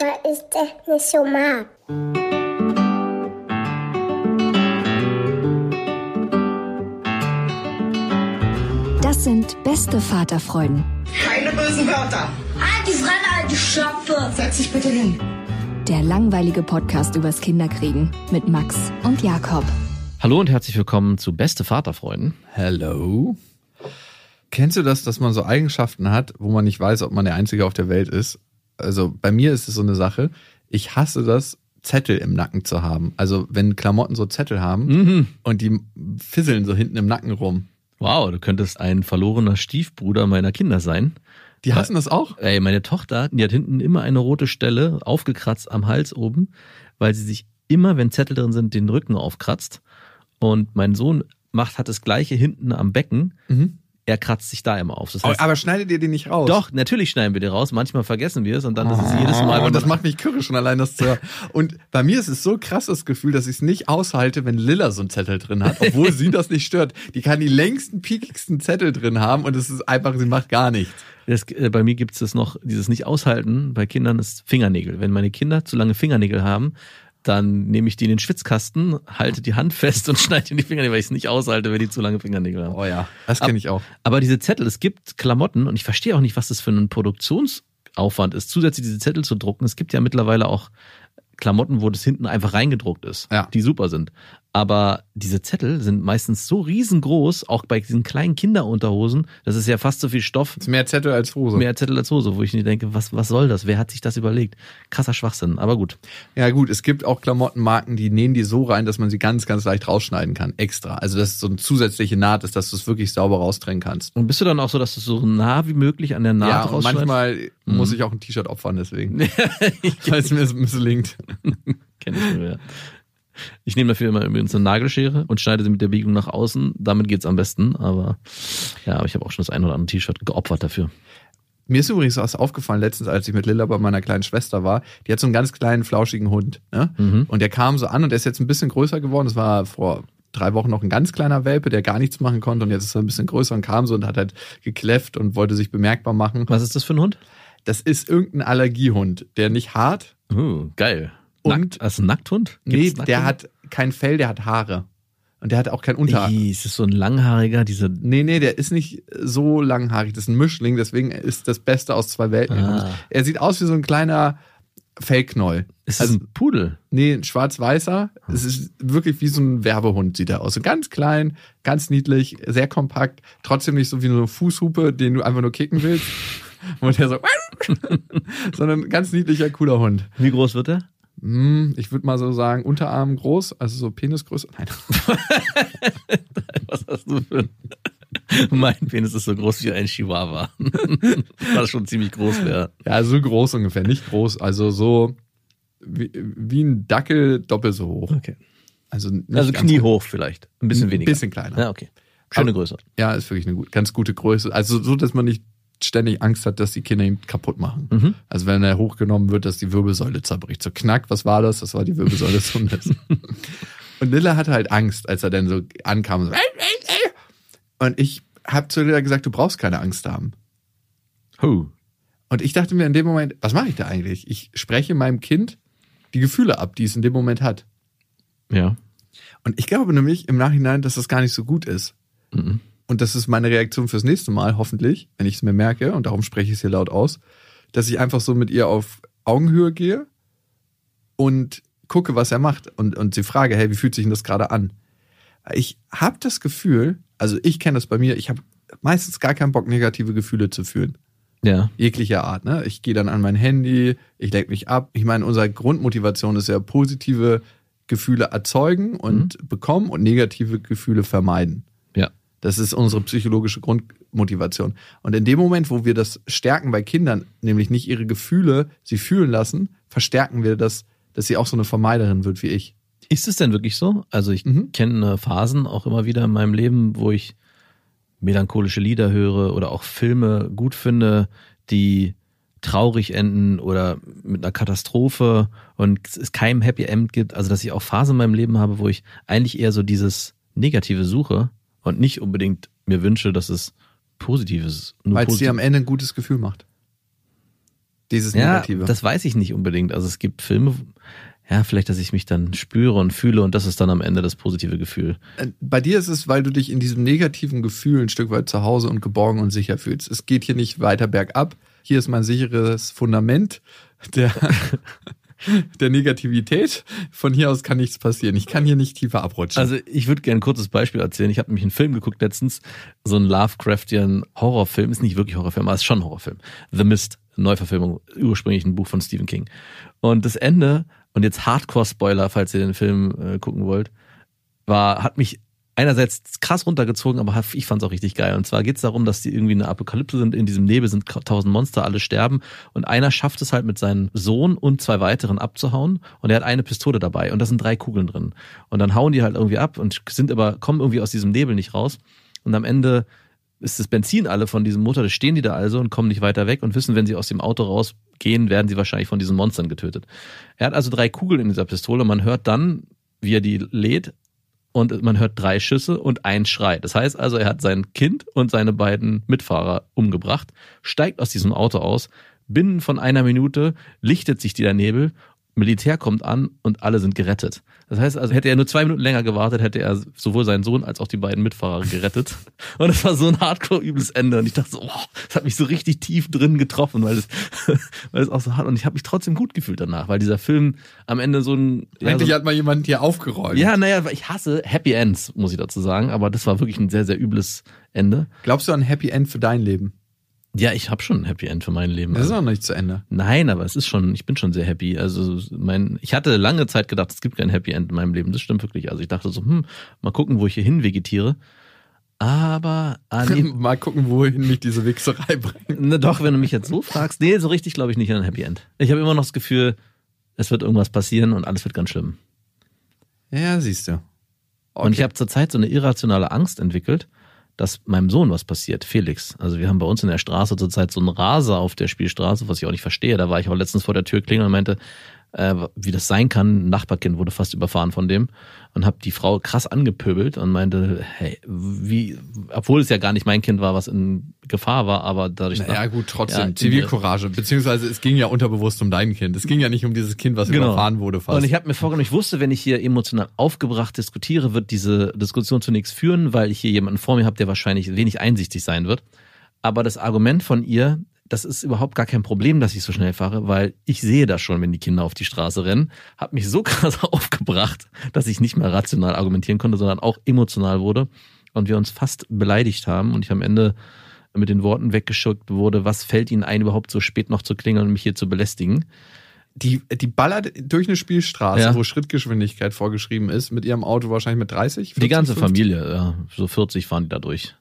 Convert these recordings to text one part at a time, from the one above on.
Weil ich das nicht so mag. Das sind beste Vaterfreuden. Keine bösen Wörter. Halt die Fremde, alte Schöpfe. Setz dich bitte hin. Der langweilige Podcast übers Kinderkriegen mit Max und Jakob. Hallo und herzlich willkommen zu Beste Vaterfreunden. Hello. Kennst du das, dass man so Eigenschaften hat, wo man nicht weiß, ob man der Einzige auf der Welt ist? Also bei mir ist es so eine Sache. Ich hasse das, Zettel im Nacken zu haben. Also wenn Klamotten so Zettel haben mhm. und die fisseln so hinten im Nacken rum. Wow, du könntest ein verlorener Stiefbruder meiner Kinder sein. Die hassen das auch? Ey, meine Tochter, die hat hinten immer eine rote Stelle aufgekratzt am Hals oben, weil sie sich immer, wenn Zettel drin sind, den Rücken aufkratzt. Und mein Sohn macht, hat das gleiche hinten am Becken. Mhm. Er kratzt sich da immer auf. Das heißt, aber schneidet ihr den nicht raus? Doch, natürlich schneiden wir den raus. Manchmal vergessen wir es und dann oh, ist es jedes Mal. Und das macht mich kürre schon allein das zu hören. Und bei mir ist es so krass das Gefühl, dass ich es nicht aushalte, wenn Lilla so einen Zettel drin hat, obwohl sie das nicht stört. Die kann die längsten, piekigsten Zettel drin haben und es ist einfach, sie macht gar nichts. Das, äh, bei mir gibt es noch, dieses Nicht-Aushalten bei Kindern ist Fingernägel. Wenn meine Kinder zu lange Fingernägel haben, dann nehme ich die in den Schwitzkasten, halte die Hand fest und schneide in die Fingernägel, weil ich es nicht aushalte, wenn die zu lange Fingernägel haben. Oh ja, das kenne ich auch. Aber diese Zettel, es gibt Klamotten und ich verstehe auch nicht, was das für ein Produktionsaufwand ist, zusätzlich diese Zettel zu drucken. Es gibt ja mittlerweile auch Klamotten, wo das hinten einfach reingedruckt ist, ja. die super sind. Aber diese Zettel sind meistens so riesengroß, auch bei diesen kleinen Kinderunterhosen, das ist ja fast so viel Stoff. Das ist mehr Zettel als Hose. Mehr Zettel als Hose, wo ich nicht denke, was, was soll das? Wer hat sich das überlegt? Krasser Schwachsinn, aber gut. Ja gut, es gibt auch Klamottenmarken, die nähen die so rein, dass man sie ganz, ganz leicht rausschneiden kann, extra. Also dass es so eine zusätzliche Naht ist, dass du es wirklich sauber raustrennen kannst. Und bist du dann auch so, dass du so nah wie möglich an der Naht ja, rausschneidest? manchmal mhm. muss ich auch ein T-Shirt opfern deswegen. Weil es mir misslingt. Kenn ich nur, ja. Ich nehme dafür immer übrigens eine Nagelschere und schneide sie mit der Biegung nach außen. Damit geht's am besten. Aber ja, aber ich habe auch schon das ein oder andere T-Shirt geopfert dafür. Mir ist übrigens was aufgefallen letztens, als ich mit Lilla bei meiner kleinen Schwester war. Die hat so einen ganz kleinen, flauschigen Hund. Ne? Mhm. Und der kam so an und der ist jetzt ein bisschen größer geworden. Das war vor drei Wochen noch ein ganz kleiner Welpe, der gar nichts machen konnte. Und jetzt ist er ein bisschen größer und kam so und hat halt gekläfft und wollte sich bemerkbar machen. Was ist das für ein Hund? Das ist irgendein Allergiehund, der nicht hart. Uh, geil. Nackt, als Nackthund? Gibt's nee, der hat kein Fell, der hat Haare. Und der hat auch kein Unterarm. Ist das so ein langhaariger, diese. Nee, nee, der ist nicht so langhaarig. Das ist ein Mischling, deswegen ist das Beste aus zwei Welten. Ah. Er sieht aus wie so ein kleiner Fellknoll. Ist das also, ein Pudel? Nee, ein schwarz-weißer. Hm. Es ist wirklich wie so ein Werbehund, sieht er aus. So ganz klein, ganz niedlich, sehr kompakt, trotzdem nicht so wie eine Fußhupe, den du einfach nur kicken willst. Und der so, sondern ganz niedlicher, cooler Hund. Wie groß wird er? Hm, ich würde mal so sagen, Unterarm groß, also so Penisgröße. Nein. Was hast du für ein. Mein Penis ist so groß wie ein Chihuahua. Was schon ziemlich groß wäre. Ja, so groß ungefähr. Nicht groß, also so wie, wie ein Dackel doppelt so hoch. Okay. Also, also kniehoch vielleicht. Ein bisschen weniger. Ein bisschen kleiner. Ja, okay. Schöne Größe. Ja, ist wirklich eine gut, ganz gute Größe. Also so, dass man nicht ständig Angst hat, dass die Kinder ihn kaputt machen. Mhm. Also wenn er hochgenommen wird, dass die Wirbelsäule zerbricht. So knack, was war das? Das war die Wirbelsäule des Hundes. und Lilla hatte halt Angst, als er dann so ankam. So, und ich habe zu Lilla gesagt, du brauchst keine Angst haben. Who? Und ich dachte mir in dem Moment, was mache ich da eigentlich? Ich spreche meinem Kind die Gefühle ab, die es in dem Moment hat. Ja. Und ich glaube nämlich im Nachhinein, dass das gar nicht so gut ist. Mhm und das ist meine Reaktion fürs nächste Mal, hoffentlich, wenn ich es mir merke, und darum spreche ich es hier laut aus, dass ich einfach so mit ihr auf Augenhöhe gehe und gucke, was er macht und, und sie frage, hey, wie fühlt sich denn das gerade an? Ich habe das Gefühl, also ich kenne das bei mir, ich habe meistens gar keinen Bock, negative Gefühle zu fühlen. Ja. Jeglicher Art. Ne? Ich gehe dann an mein Handy, ich lenke mich ab. Ich meine, unsere Grundmotivation ist ja positive Gefühle erzeugen und mhm. bekommen und negative Gefühle vermeiden. Das ist unsere psychologische Grundmotivation. Und in dem Moment, wo wir das stärken bei Kindern, nämlich nicht ihre Gefühle sie fühlen lassen, verstärken wir das, dass sie auch so eine Vermeiderin wird wie ich. Ist es denn wirklich so? Also ich mhm. kenne Phasen auch immer wieder in meinem Leben, wo ich melancholische Lieder höre oder auch Filme gut finde, die traurig enden oder mit einer Katastrophe und es keinem Happy End gibt. Also dass ich auch Phasen in meinem Leben habe, wo ich eigentlich eher so dieses Negative suche und nicht unbedingt mir wünsche, dass es Positives. Weil es dir am Ende ein gutes Gefühl macht. Dieses Negative. Ja, das weiß ich nicht unbedingt. Also es gibt Filme, ja, vielleicht, dass ich mich dann spüre und fühle und das ist dann am Ende das positive Gefühl. Äh, bei dir ist es, weil du dich in diesem negativen Gefühl ein Stück weit zu Hause und geborgen und sicher fühlst. Es geht hier nicht weiter bergab. Hier ist mein sicheres Fundament der, der Negativität. Von hier aus kann nichts passieren. Ich kann hier nicht tiefer abrutschen. Also ich würde gerne ein kurzes Beispiel erzählen. Ich habe nämlich einen Film geguckt letztens, so ein Lovecraftian Horrorfilm. Ist nicht wirklich Horrorfilm, aber ist schon Horrorfilm. The Mist, Neuverfilmung, ursprünglich ein Buch von Stephen King. Und das Ende und jetzt Hardcore-Spoiler, falls ihr den Film äh, gucken wollt, war, hat mich einerseits krass runtergezogen, aber ich fand es auch richtig geil. Und zwar geht es darum, dass die irgendwie eine Apokalypse sind, in diesem Nebel sind tausend Monster, alle sterben und einer schafft es halt mit seinem Sohn und zwei weiteren abzuhauen und er hat eine Pistole dabei und da sind drei Kugeln drin. Und dann hauen die halt irgendwie ab und sind aber, kommen irgendwie aus diesem Nebel nicht raus. Und am Ende ist das Benzin alle von diesem Motor, da stehen die da also und kommen nicht weiter weg und wissen, wenn sie aus dem Auto rausgehen, werden sie wahrscheinlich von diesen Monstern getötet. Er hat also drei Kugeln in dieser Pistole. Man hört dann, wie er die lädt und man hört drei Schüsse und ein Schrei. Das heißt also, er hat sein Kind und seine beiden Mitfahrer umgebracht, steigt aus diesem Auto aus, binnen von einer Minute lichtet sich der Nebel Militär kommt an und alle sind gerettet. Das heißt also, hätte er nur zwei Minuten länger gewartet, hätte er sowohl seinen Sohn als auch die beiden Mitfahrer gerettet. Und es war so ein hardcore-übles Ende. Und ich dachte so, oh, das hat mich so richtig tief drin getroffen, weil es, weil es auch so hart. Und ich habe mich trotzdem gut gefühlt danach, weil dieser Film am Ende so ein. Ja, Endlich so, hat mal jemand hier aufgeräumt. Ja, naja, ich hasse Happy Ends, muss ich dazu sagen. Aber das war wirklich ein sehr, sehr übles Ende. Glaubst du an Happy End für dein Leben? Ja, ich habe schon ein Happy End für mein Leben. Das ist auch noch nicht zu Ende. Nein, aber es ist schon, ich bin schon sehr happy. Also mein, ich hatte lange Zeit gedacht, es gibt kein Happy End in meinem Leben. Das stimmt wirklich. Also ich dachte so, hm, mal gucken, wo ich hier hin vegetiere. Aber an mal gucken, wohin mich diese Wichserei bringt. Ne, doch, wenn du mich jetzt so fragst, nee, so richtig glaube ich nicht an ein Happy End. Ich habe immer noch das Gefühl, es wird irgendwas passieren und alles wird ganz schlimm. Ja, siehst du. Okay. Und ich habe zurzeit so eine irrationale Angst entwickelt, dass meinem Sohn was passiert, Felix. Also wir haben bei uns in der Straße zurzeit so einen Raser auf der Spielstraße, was ich auch nicht verstehe. Da war ich auch letztens vor der Tür klingeln und meinte, äh, wie das sein kann. Ein Nachbarkind wurde fast überfahren von dem und habe die Frau krass angepöbelt und meinte, hey, wie, obwohl es ja gar nicht mein Kind war, was in Gefahr war, aber dadurch. Ja, naja, gut, trotzdem, ja, Zivilcourage, beziehungsweise es ging ja unterbewusst um dein Kind. Es ging ja nicht um dieses Kind, was genau. überfahren wurde fast. Und ich habe mir vorgenommen, ich wusste, wenn ich hier emotional aufgebracht diskutiere, wird diese Diskussion zu nichts führen, weil ich hier jemanden vor mir habe, der wahrscheinlich wenig einsichtig sein wird. Aber das Argument von ihr, das ist überhaupt gar kein Problem, dass ich so schnell fahre, weil ich sehe das schon, wenn die Kinder auf die Straße rennen. Hat mich so krass aufgebracht, dass ich nicht mehr rational argumentieren konnte, sondern auch emotional wurde und wir uns fast beleidigt haben und ich am Ende mit den Worten weggeschickt wurde, was fällt Ihnen ein, überhaupt so spät noch zu klingeln und mich hier zu belästigen. Die, die ballert durch eine Spielstraße, ja. wo Schrittgeschwindigkeit vorgeschrieben ist, mit ihrem Auto wahrscheinlich mit 30? 40, die ganze 50? Familie, ja. So 40 fahren die da durch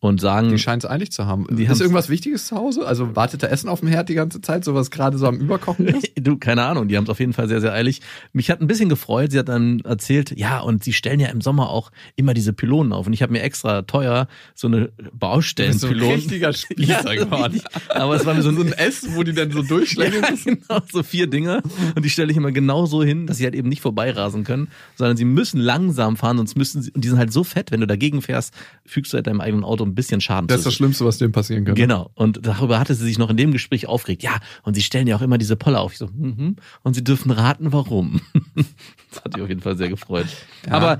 und sagen. Die scheint es eilig zu haben. Die ist irgendwas Wichtiges zu Hause? Also wartet da Essen auf dem Herd die ganze Zeit, so was gerade so am Überkochen ist? du, keine Ahnung, die haben es auf jeden Fall sehr, sehr eilig. Mich hat ein bisschen gefreut, sie hat dann erzählt, ja, und sie stellen ja im Sommer auch immer diese Pylonen auf. Und ich habe mir extra teuer so eine Baustellenpylon. So ein richtiger Spießer ja, geworden. Aber es war mir so, so ein S, wo die dann so durchschlägen ja, genau, so vier Dinger. Und die stelle ich immer genau so hin, dass sie halt eben nicht vorbeirasen können, sondern sie müssen langsam fahren, sonst müssen sie, und die sind halt so fett, wenn du dagegen fährst, fügst du halt deinem eigenen Auto ein bisschen Schaden Das ist das Schlimmste, was dem passieren kann. Genau. Und darüber hatte sie sich noch in dem Gespräch aufgeregt. Ja, und sie stellen ja auch immer diese Poller auf. Ich so, mhm. Und sie dürfen raten, warum. das hat mich auf jeden Fall sehr gefreut. Ja. Aber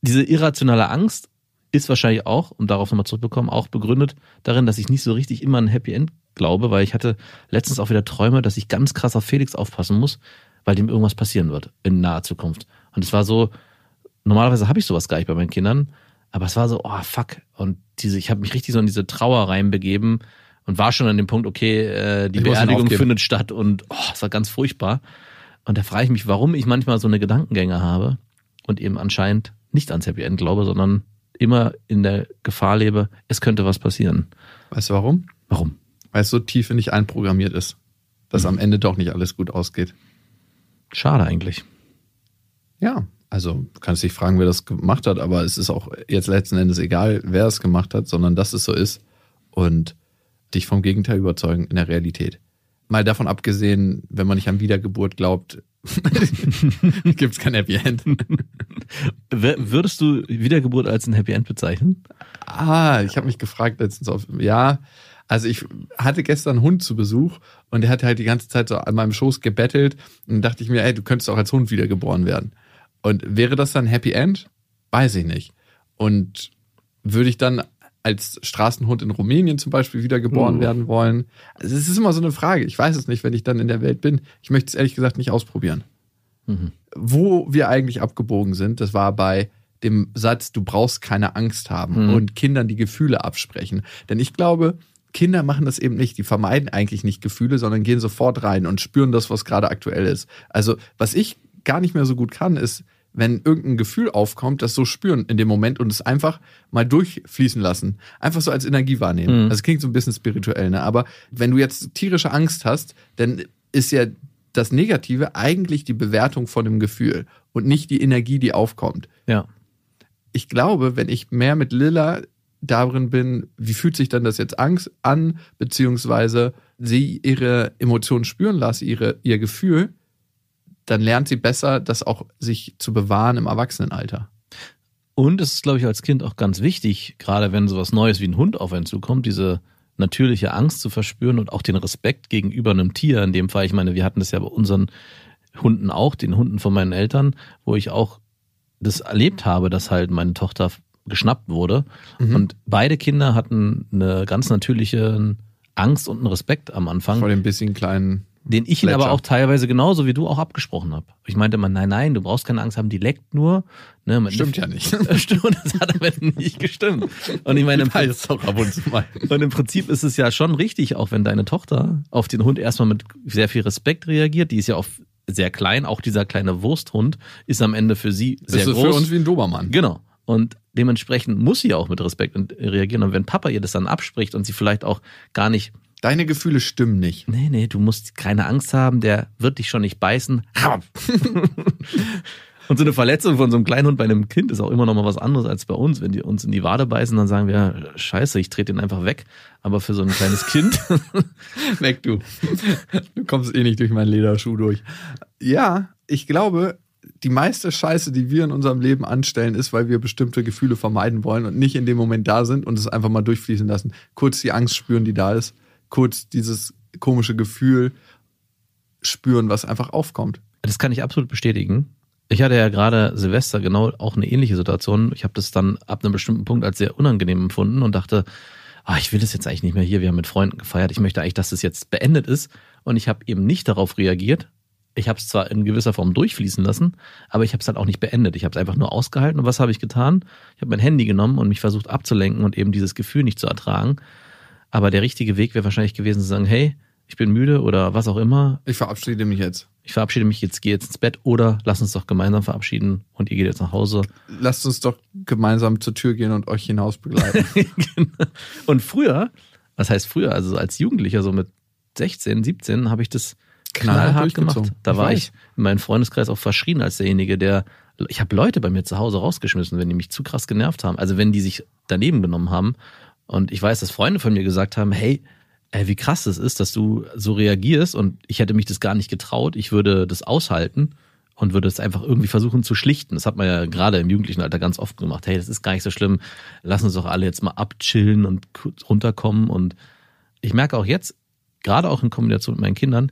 diese irrationale Angst ist wahrscheinlich auch, um darauf nochmal zurückzukommen, auch begründet darin, dass ich nicht so richtig immer ein Happy End glaube, weil ich hatte letztens auch wieder Träume, dass ich ganz krass auf Felix aufpassen muss, weil dem irgendwas passieren wird in naher Zukunft. Und es war so, normalerweise habe ich sowas gar nicht bei meinen Kindern, aber es war so, oh fuck. Und diese, ich habe mich richtig so in diese Trauer reinbegeben und war schon an dem Punkt, okay, äh, die ich Beerdigung findet statt und oh, es war ganz furchtbar. Und da frage ich mich, warum ich manchmal so eine Gedankengänge habe und eben anscheinend nicht ans Happy End glaube, sondern immer in der Gefahr lebe, es könnte was passieren. Weißt du warum? Warum? Weil es so tief in dich einprogrammiert ist, dass mhm. am Ende doch nicht alles gut ausgeht. Schade eigentlich. Ja, also du kannst dich fragen, wer das gemacht hat, aber es ist auch jetzt letzten Endes egal, wer es gemacht hat, sondern dass es so ist und dich vom Gegenteil überzeugen in der Realität. Mal davon abgesehen, wenn man nicht an Wiedergeburt glaubt, gibt es kein Happy End. Würdest du Wiedergeburt als ein Happy End bezeichnen? Ah, ich habe mich gefragt letztens auf, ja, also ich hatte gestern einen Hund zu Besuch und der hat halt die ganze Zeit so an meinem Schoß gebettelt und dachte ich mir, ey, du könntest auch als Hund wiedergeboren werden. Und wäre das dann Happy End? Weiß ich nicht. Und würde ich dann als Straßenhund in Rumänien zum Beispiel wiedergeboren uh. werden wollen? Also es ist immer so eine Frage. Ich weiß es nicht, wenn ich dann in der Welt bin. Ich möchte es ehrlich gesagt nicht ausprobieren. Mhm. Wo wir eigentlich abgebogen sind, das war bei dem Satz, du brauchst keine Angst haben mhm. und Kindern die Gefühle absprechen. Denn ich glaube, Kinder machen das eben nicht. Die vermeiden eigentlich nicht Gefühle, sondern gehen sofort rein und spüren das, was gerade aktuell ist. Also, was ich gar nicht mehr so gut kann, ist, wenn irgendein Gefühl aufkommt, das so spüren in dem Moment und es einfach mal durchfließen lassen. Einfach so als Energie wahrnehmen. Mhm. Das klingt so ein bisschen spirituell, ne? Aber wenn du jetzt tierische Angst hast, dann ist ja das Negative eigentlich die Bewertung von dem Gefühl und nicht die Energie, die aufkommt. Ja. Ich glaube, wenn ich mehr mit Lilla darin bin, wie fühlt sich dann das jetzt Angst an, beziehungsweise sie ihre Emotionen spüren lasse, ihre, ihr Gefühl, dann lernt sie besser, das auch sich zu bewahren im Erwachsenenalter. Und es ist, glaube ich, als Kind auch ganz wichtig, gerade wenn sowas Neues wie ein Hund auf einen zukommt, diese natürliche Angst zu verspüren und auch den Respekt gegenüber einem Tier. In dem Fall, ich meine, wir hatten das ja bei unseren Hunden auch, den Hunden von meinen Eltern, wo ich auch das erlebt habe, dass halt meine Tochter geschnappt wurde. Mhm. Und beide Kinder hatten eine ganz natürliche Angst und einen Respekt am Anfang. Vor dem bisschen kleinen. Den ich ihn aber auch teilweise genauso wie du auch abgesprochen habe. Ich meinte immer, nein, nein, du brauchst keine Angst haben, die leckt nur. Ne, Stimmt ja nicht. Stimmt, das hat aber nicht gestimmt. Und ich meine, im Prinzip, ab und, zu mal. und im Prinzip ist es ja schon richtig, auch wenn deine Tochter auf den Hund erstmal mit sehr viel Respekt reagiert. Die ist ja auch sehr klein, auch dieser kleine Wursthund ist am Ende für sie sehr ist groß. Ist für uns wie ein Dobermann. Genau. Und dementsprechend muss sie auch mit Respekt reagieren. Und wenn Papa ihr das dann abspricht und sie vielleicht auch gar nicht. Deine Gefühle stimmen nicht. Nee, nee, du musst keine Angst haben, der wird dich schon nicht beißen. und so eine Verletzung von so einem kleinen Hund bei einem Kind ist auch immer noch mal was anderes als bei uns. Wenn die uns in die Wade beißen, dann sagen wir, scheiße, ich trete den einfach weg. Aber für so ein kleines Kind. weg du. Du kommst eh nicht durch meinen Lederschuh durch. Ja, ich glaube, die meiste Scheiße, die wir in unserem Leben anstellen, ist, weil wir bestimmte Gefühle vermeiden wollen und nicht in dem Moment da sind und es einfach mal durchfließen lassen. Kurz die Angst spüren, die da ist. Kurz dieses komische Gefühl spüren, was einfach aufkommt. Das kann ich absolut bestätigen. Ich hatte ja gerade Silvester genau auch eine ähnliche Situation. Ich habe das dann ab einem bestimmten Punkt als sehr unangenehm empfunden und dachte, ah, ich will das jetzt eigentlich nicht mehr hier. Wir haben mit Freunden gefeiert. Ich möchte eigentlich, dass das jetzt beendet ist. Und ich habe eben nicht darauf reagiert, ich habe es zwar in gewisser Form durchfließen lassen, aber ich habe es halt auch nicht beendet. Ich habe es einfach nur ausgehalten. Und was habe ich getan? Ich habe mein Handy genommen und mich versucht abzulenken und eben dieses Gefühl nicht zu ertragen. Aber der richtige Weg wäre wahrscheinlich gewesen zu sagen, hey, ich bin müde oder was auch immer. Ich verabschiede mich jetzt. Ich verabschiede mich jetzt, gehe jetzt ins Bett oder lass uns doch gemeinsam verabschieden und ihr geht jetzt nach Hause. Lasst uns doch gemeinsam zur Tür gehen und euch hinaus begleiten. genau. Und früher, was heißt früher, also als Jugendlicher, so mit 16, 17, habe ich das knallhart gemacht. Da ich war weiß. ich in meinem Freundeskreis auch verschrien als derjenige, der ich habe Leute bei mir zu Hause rausgeschmissen, wenn die mich zu krass genervt haben. Also wenn die sich daneben genommen haben. Und ich weiß, dass Freunde von mir gesagt haben, hey, ey, wie krass das ist, dass du so reagierst und ich hätte mich das gar nicht getraut. Ich würde das aushalten und würde es einfach irgendwie versuchen zu schlichten. Das hat man ja gerade im jugendlichen Alter ganz oft gemacht. Hey, das ist gar nicht so schlimm. Lass uns doch alle jetzt mal abchillen und runterkommen. Und ich merke auch jetzt, gerade auch in Kombination mit meinen Kindern,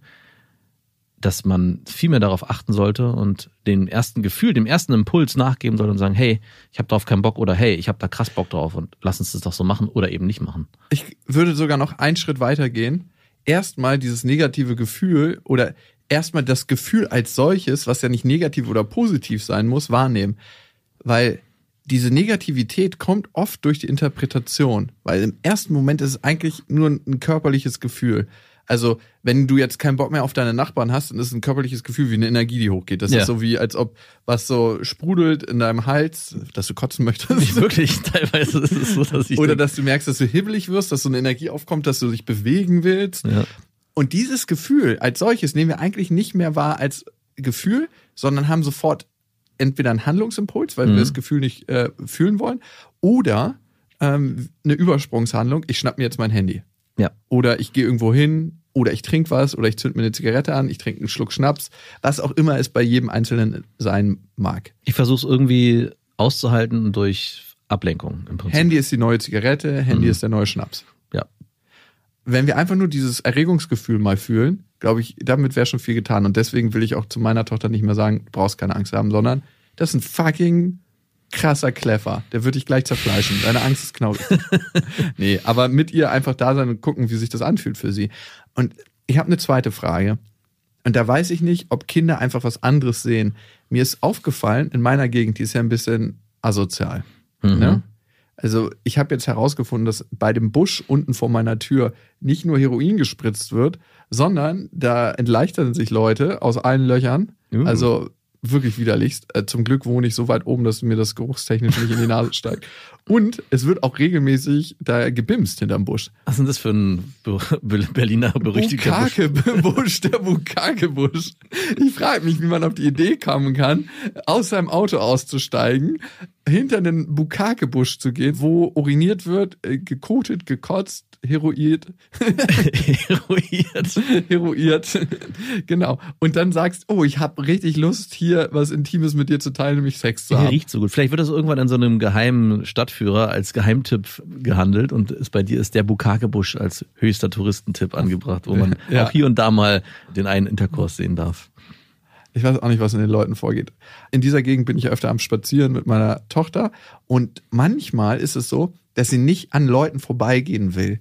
dass man viel mehr darauf achten sollte und dem ersten Gefühl, dem ersten Impuls nachgeben sollte und sagen, hey, ich habe darauf keinen Bock oder hey, ich habe da krass Bock drauf und lass uns das doch so machen oder eben nicht machen. Ich würde sogar noch einen Schritt weiter gehen. Erstmal dieses negative Gefühl oder erstmal das Gefühl als solches, was ja nicht negativ oder positiv sein muss, wahrnehmen. Weil diese Negativität kommt oft durch die Interpretation, weil im ersten Moment ist es eigentlich nur ein körperliches Gefühl. Also, wenn du jetzt keinen Bock mehr auf deine Nachbarn hast, dann ist es ein körperliches Gefühl wie eine Energie, die hochgeht. Das ja. ist so wie, als ob was so sprudelt in deinem Hals, dass du kotzen möchtest. Nicht wirklich, teilweise ist es so, dass ich. Oder dass du merkst, dass du hibbelig wirst, dass so eine Energie aufkommt, dass du dich bewegen willst. Ja. Und dieses Gefühl als solches nehmen wir eigentlich nicht mehr wahr als Gefühl, sondern haben sofort entweder einen Handlungsimpuls, weil mhm. wir das Gefühl nicht äh, fühlen wollen, oder ähm, eine Übersprungshandlung, ich schnapp mir jetzt mein Handy. Ja. Oder ich gehe irgendwo hin, oder ich trinke was oder ich zünd mir eine Zigarette an, ich trinke einen Schluck Schnaps, was auch immer es bei jedem Einzelnen sein mag. Ich versuche es irgendwie auszuhalten durch Ablenkung im Prinzip. Handy ist die neue Zigarette, Handy mhm. ist der neue Schnaps. Ja. Wenn wir einfach nur dieses Erregungsgefühl mal fühlen, glaube ich, damit wäre schon viel getan. Und deswegen will ich auch zu meiner Tochter nicht mehr sagen, du brauchst keine Angst haben, sondern das ist ein fucking krasser Clever. Der wird dich gleich zerfleischen. Deine Angst ist knausig. nee, aber mit ihr einfach da sein und gucken, wie sich das anfühlt für sie. Und ich habe eine zweite Frage. Und da weiß ich nicht, ob Kinder einfach was anderes sehen. Mir ist aufgefallen, in meiner Gegend, die ist ja ein bisschen asozial. Mhm. Ne? Also ich habe jetzt herausgefunden, dass bei dem Busch unten vor meiner Tür nicht nur Heroin gespritzt wird, sondern da entleichtern sich Leute aus allen Löchern. Uh. Also wirklich widerlichst. Äh, zum Glück wohne ich so weit oben, dass mir das geruchstechnisch nicht in die Nase steigt. Und es wird auch regelmäßig da gebimst hinterm Busch. Was ist denn das für ein Berliner berüchtigter Busch? der Bukake-Busch. Ich frage mich, wie man auf die Idee kommen kann, aus seinem Auto auszusteigen, hinter den Bukake-Busch zu gehen, wo uriniert wird, äh, gekotet, gekotzt, heroiert. heroiert. heroiert. genau. Und dann sagst, oh, ich habe richtig Lust, hier was Intimes mit dir zu teilen, nämlich Sex zu haben. Der riecht so gut. Vielleicht wird das irgendwann in so einem geheimen Stadtführer als Geheimtipp gehandelt und ist bei dir ist der Bukakebusch als höchster Touristentipp angebracht, wo man ja. auch hier und da mal den einen Interkurs sehen darf. Ich weiß auch nicht, was in den Leuten vorgeht. In dieser Gegend bin ich öfter am Spazieren mit meiner Tochter und manchmal ist es so, dass sie nicht an Leuten vorbeigehen will.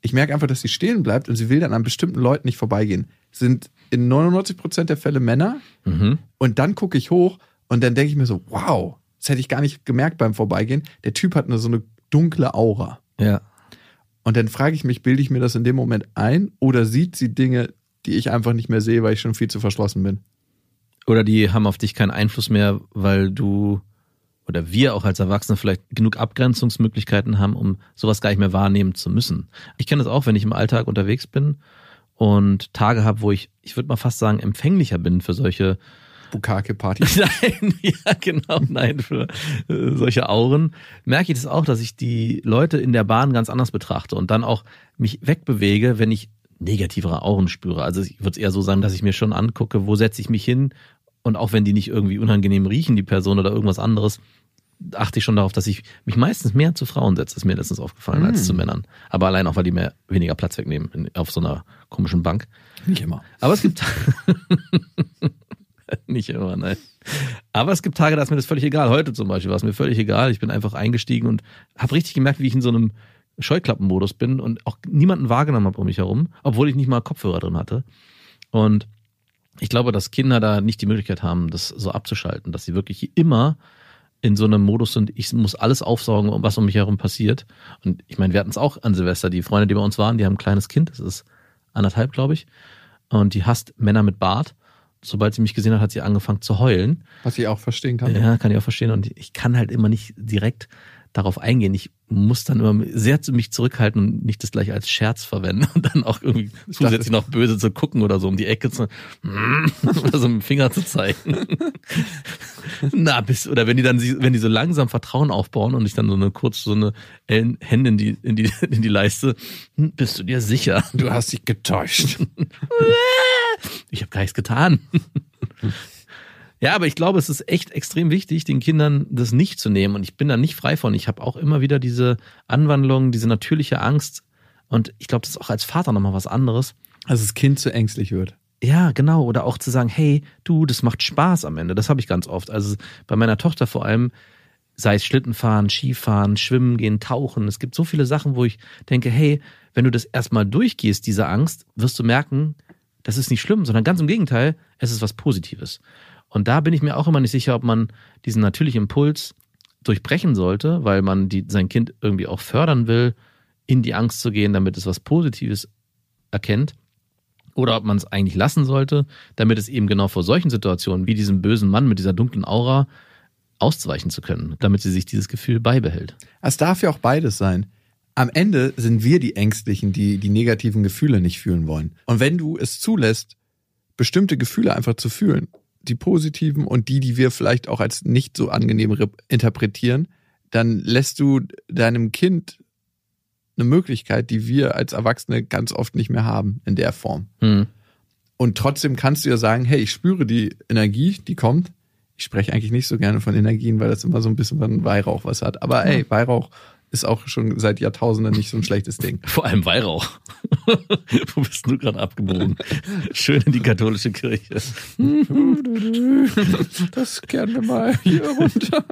Ich merke einfach, dass sie stehen bleibt und sie will dann an bestimmten Leuten nicht vorbeigehen. Sind in 99 Prozent der Fälle Männer. Mhm. Und dann gucke ich hoch und dann denke ich mir so, wow, das hätte ich gar nicht gemerkt beim Vorbeigehen. Der Typ hat nur so eine dunkle Aura. Ja. Und dann frage ich mich, bilde ich mir das in dem Moment ein oder sieht sie Dinge, die ich einfach nicht mehr sehe, weil ich schon viel zu verschlossen bin? Oder die haben auf dich keinen Einfluss mehr, weil du oder wir auch als Erwachsene vielleicht genug Abgrenzungsmöglichkeiten haben, um sowas gar nicht mehr wahrnehmen zu müssen. Ich kenne das auch, wenn ich im Alltag unterwegs bin und Tage habe, wo ich, ich würde mal fast sagen, empfänglicher bin für solche Bukake-Party. nein, ja, genau, nein, für äh, solche Auren. Merke ich das auch, dass ich die Leute in der Bahn ganz anders betrachte und dann auch mich wegbewege, wenn ich negativere Auren spüre. Also ich würde es eher so sagen, dass ich mir schon angucke, wo setze ich mich hin und auch wenn die nicht irgendwie unangenehm riechen, die Person oder irgendwas anderes, achte ich schon darauf, dass ich mich meistens mehr zu Frauen setze, ist mir letztens aufgefallen, mm. als zu Männern. Aber allein auch, weil die mehr weniger Platz wegnehmen in, auf so einer komischen Bank. Nicht immer. Aber es gibt nicht immer, nein. Aber es gibt Tage, da ist mir das völlig egal. Heute zum Beispiel war es mir völlig egal. Ich bin einfach eingestiegen und habe richtig gemerkt, wie ich in so einem Scheuklappenmodus bin und auch niemanden wahrgenommen habe um mich herum, obwohl ich nicht mal Kopfhörer drin hatte. Und ich glaube, dass Kinder da nicht die Möglichkeit haben, das so abzuschalten, dass sie wirklich immer in so einem Modus sind, ich muss alles aufsaugen, was um mich herum passiert. Und ich meine, wir hatten es auch an Silvester. Die Freunde, die bei uns waren, die haben ein kleines Kind, das ist anderthalb, glaube ich. Und die hasst Männer mit Bart. Sobald sie mich gesehen hat, hat sie angefangen zu heulen. Was ich auch verstehen kann. Ja, kann ich auch verstehen. Und ich kann halt immer nicht direkt darauf eingehen. Ich muss dann immer sehr zu mich zurückhalten und nicht das gleich als Scherz verwenden und dann auch irgendwie zusätzlich noch böse zu gucken oder so um die Ecke zu oder so mit dem Finger zu zeigen. Na, bis, oder wenn die dann, wenn die so langsam Vertrauen aufbauen und ich dann so eine kurz so eine Hände in die, in die, in die Leiste, hm, bist du dir sicher? Du hast dich getäuscht. ich habe gar nichts getan. Ja, aber ich glaube, es ist echt extrem wichtig, den Kindern das nicht zu nehmen. Und ich bin da nicht frei von. Ich habe auch immer wieder diese Anwandlung, diese natürliche Angst. Und ich glaube, das ist auch als Vater nochmal was anderes. Dass das Kind zu ängstlich wird. Ja, genau. Oder auch zu sagen, hey, du, das macht Spaß am Ende. Das habe ich ganz oft. Also bei meiner Tochter vor allem, sei es Schlittenfahren, Skifahren, Schwimmen gehen, Tauchen. Es gibt so viele Sachen, wo ich denke, hey, wenn du das erstmal durchgehst, diese Angst, wirst du merken, das ist nicht schlimm, sondern ganz im Gegenteil, es ist was Positives. Und da bin ich mir auch immer nicht sicher, ob man diesen natürlichen Impuls durchbrechen sollte, weil man die, sein Kind irgendwie auch fördern will, in die Angst zu gehen, damit es was Positives erkennt. Oder ob man es eigentlich lassen sollte, damit es eben genau vor solchen Situationen wie diesem bösen Mann mit dieser dunklen Aura auszuweichen zu können, damit sie sich dieses Gefühl beibehält. Es darf ja auch beides sein. Am Ende sind wir die Ängstlichen, die die negativen Gefühle nicht fühlen wollen. Und wenn du es zulässt, bestimmte Gefühle einfach zu fühlen, die positiven und die, die wir vielleicht auch als nicht so angenehm interpretieren, dann lässt du deinem Kind eine Möglichkeit, die wir als Erwachsene ganz oft nicht mehr haben in der Form. Hm. Und trotzdem kannst du ja sagen, hey, ich spüre die Energie, die kommt. Ich spreche eigentlich nicht so gerne von Energien, weil das immer so ein bisschen von Weihrauch was hat. Aber ey, Weihrauch ist auch schon seit Jahrtausenden nicht so ein schlechtes Ding. Vor allem Weihrauch. Wo bist du gerade abgebogen? Schön in die katholische Kirche. Das kehren wir mal hier runter.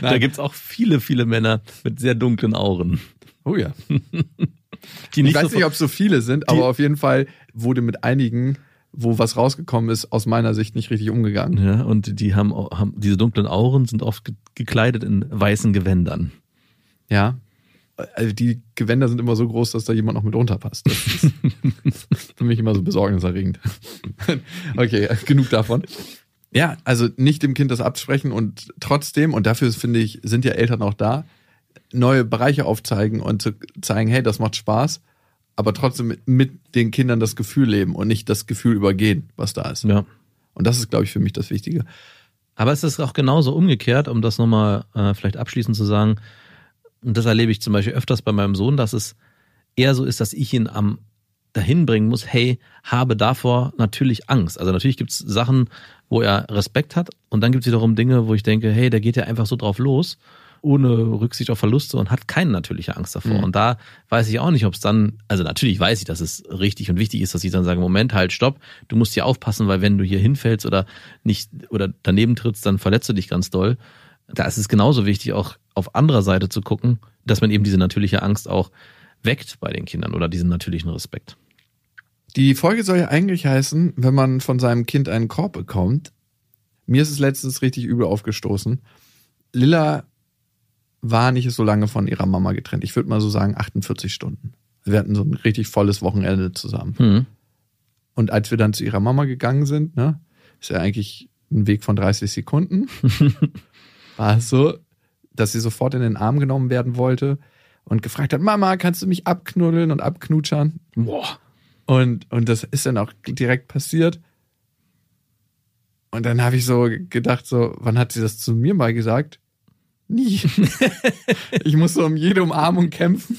Nein. Da gibt's auch viele, viele Männer mit sehr dunklen Auren. Oh ja. ich weiß so nicht, ob es so viele sind, aber auf jeden Fall wurde mit einigen wo was rausgekommen ist, aus meiner Sicht nicht richtig umgegangen. Ja, und die haben, haben diese dunklen Auren sind oft gekleidet in weißen Gewändern. Ja. Also die Gewänder sind immer so groß, dass da jemand noch mit runterpasst. Das ist für mich immer so besorgniserregend. okay, genug davon. Ja, also nicht dem Kind das absprechen und trotzdem, und dafür finde ich, sind ja Eltern auch da, neue Bereiche aufzeigen und zu zeigen, hey, das macht Spaß, aber trotzdem mit, mit den Kindern das Gefühl leben und nicht das Gefühl übergehen, was da ist. Ja. Und das ist, glaube ich, für mich das Wichtige. Aber es ist auch genauso umgekehrt, um das nochmal äh, vielleicht abschließend zu sagen, und das erlebe ich zum Beispiel öfters bei meinem Sohn, dass es eher so ist, dass ich ihn am dahin bringen muss, hey, habe davor natürlich Angst. Also natürlich gibt es Sachen, wo er Respekt hat und dann gibt es wiederum Dinge, wo ich denke, hey, der geht ja einfach so drauf los, ohne Rücksicht auf Verluste und hat keine natürliche Angst davor. Mhm. Und da weiß ich auch nicht, ob es dann, also natürlich weiß ich, dass es richtig und wichtig ist, dass ich dann sage, Moment, halt, stopp, du musst hier aufpassen, weil wenn du hier hinfällst oder nicht oder daneben trittst, dann verletzt du dich ganz doll da ist es genauso wichtig, auch auf anderer Seite zu gucken, dass man eben diese natürliche Angst auch weckt bei den Kindern oder diesen natürlichen Respekt. Die Folge soll ja eigentlich heißen, wenn man von seinem Kind einen Korb bekommt. Mir ist es letztens richtig übel aufgestoßen. Lilla war nicht so lange von ihrer Mama getrennt. Ich würde mal so sagen 48 Stunden. Wir hatten so ein richtig volles Wochenende zusammen. Mhm. Und als wir dann zu ihrer Mama gegangen sind, ne, ist ja eigentlich ein Weg von 30 Sekunden. war es so, dass sie sofort in den Arm genommen werden wollte und gefragt hat, Mama, kannst du mich abknuddeln und abknutschern? Boah. Und, und das ist dann auch direkt passiert. Und dann habe ich so gedacht, so, wann hat sie das zu mir mal gesagt? Nie. ich muss so um jede Umarmung kämpfen.